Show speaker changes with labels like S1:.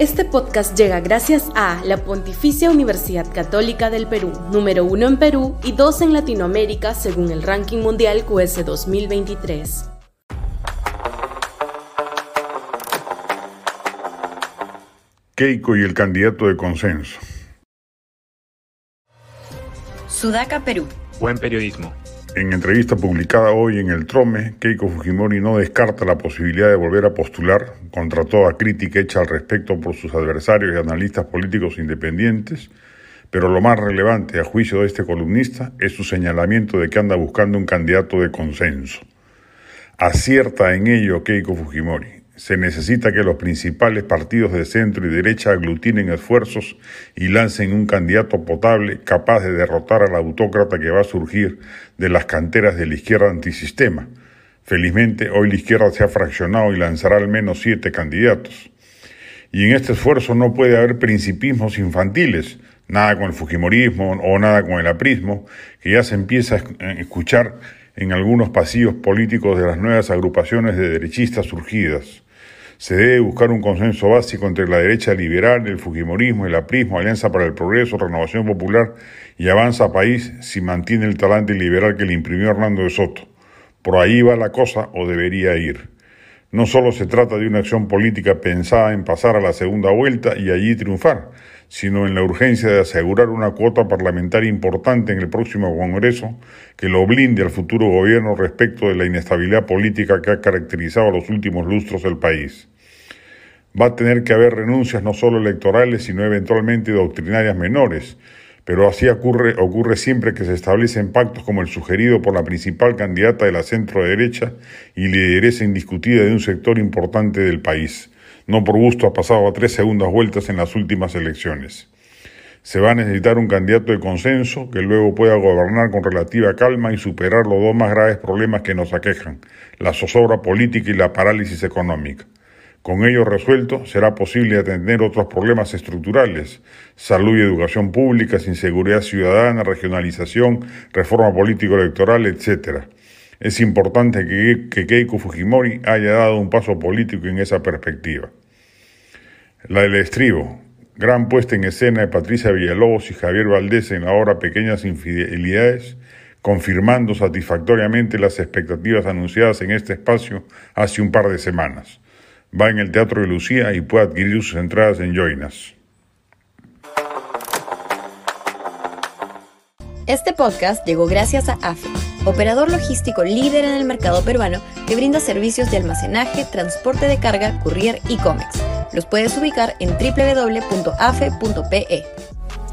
S1: Este podcast llega gracias a la Pontificia Universidad Católica del Perú, número uno en Perú y dos en Latinoamérica según el ranking mundial QS 2023.
S2: Keiko y el candidato de consenso.
S3: Sudaca, Perú.
S4: Buen periodismo.
S2: En entrevista publicada hoy en el Trome, Keiko Fujimori no descarta la posibilidad de volver a postular contra toda crítica hecha al respecto por sus adversarios y analistas políticos independientes, pero lo más relevante a juicio de este columnista es su señalamiento de que anda buscando un candidato de consenso. Acierta en ello Keiko Fujimori se necesita que los principales partidos de centro y derecha aglutinen esfuerzos y lancen un candidato potable capaz de derrotar al autócrata que va a surgir de las canteras de la izquierda antisistema. Felizmente, hoy la izquierda se ha fraccionado y lanzará al menos siete candidatos. Y en este esfuerzo no puede haber principismos infantiles, nada con el Fujimorismo o nada con el aprismo, que ya se empieza a escuchar en algunos pasillos políticos de las nuevas agrupaciones de derechistas surgidas. Se debe buscar un consenso básico entre la derecha liberal, el fujimorismo, el aprismo, Alianza para el Progreso, Renovación Popular y Avanza País si mantiene el talante liberal que le imprimió Hernando de Soto. Por ahí va la cosa o debería ir. No solo se trata de una acción política pensada en pasar a la segunda vuelta y allí triunfar, sino en la urgencia de asegurar una cuota parlamentaria importante en el próximo Congreso que lo blinde al futuro gobierno respecto de la inestabilidad política que ha caracterizado los últimos lustros del país. Va a tener que haber renuncias no solo electorales, sino eventualmente doctrinarias menores, pero así ocurre, ocurre siempre que se establecen pactos como el sugerido por la principal candidata de la centro derecha y lideresa indiscutida de un sector importante del país no por gusto ha pasado a tres segundas vueltas en las últimas elecciones. Se va a necesitar un candidato de consenso que luego pueda gobernar con relativa calma y superar los dos más graves problemas que nos aquejan, la zozobra política y la parálisis económica. Con ello resuelto, será posible atender otros problemas estructurales, salud y educación pública, inseguridad ciudadana, regionalización, reforma político-electoral, etc. Es importante que, Keiko Fujimori haya dado un paso político en esa perspectiva. La del estribo, gran puesta en escena de Patricia Villalobos y Javier Valdés en la obra Pequeñas Infidelidades, confirmando satisfactoriamente las expectativas anunciadas en este espacio hace un par de semanas. Va en el Teatro de Lucía y puede adquirir sus entradas en Joinas.
S3: Este podcast llegó gracias a AFE, operador logístico líder en el mercado peruano que brinda servicios de almacenaje, transporte de carga, courier y cómics. Los puedes ubicar en www.afe.pe.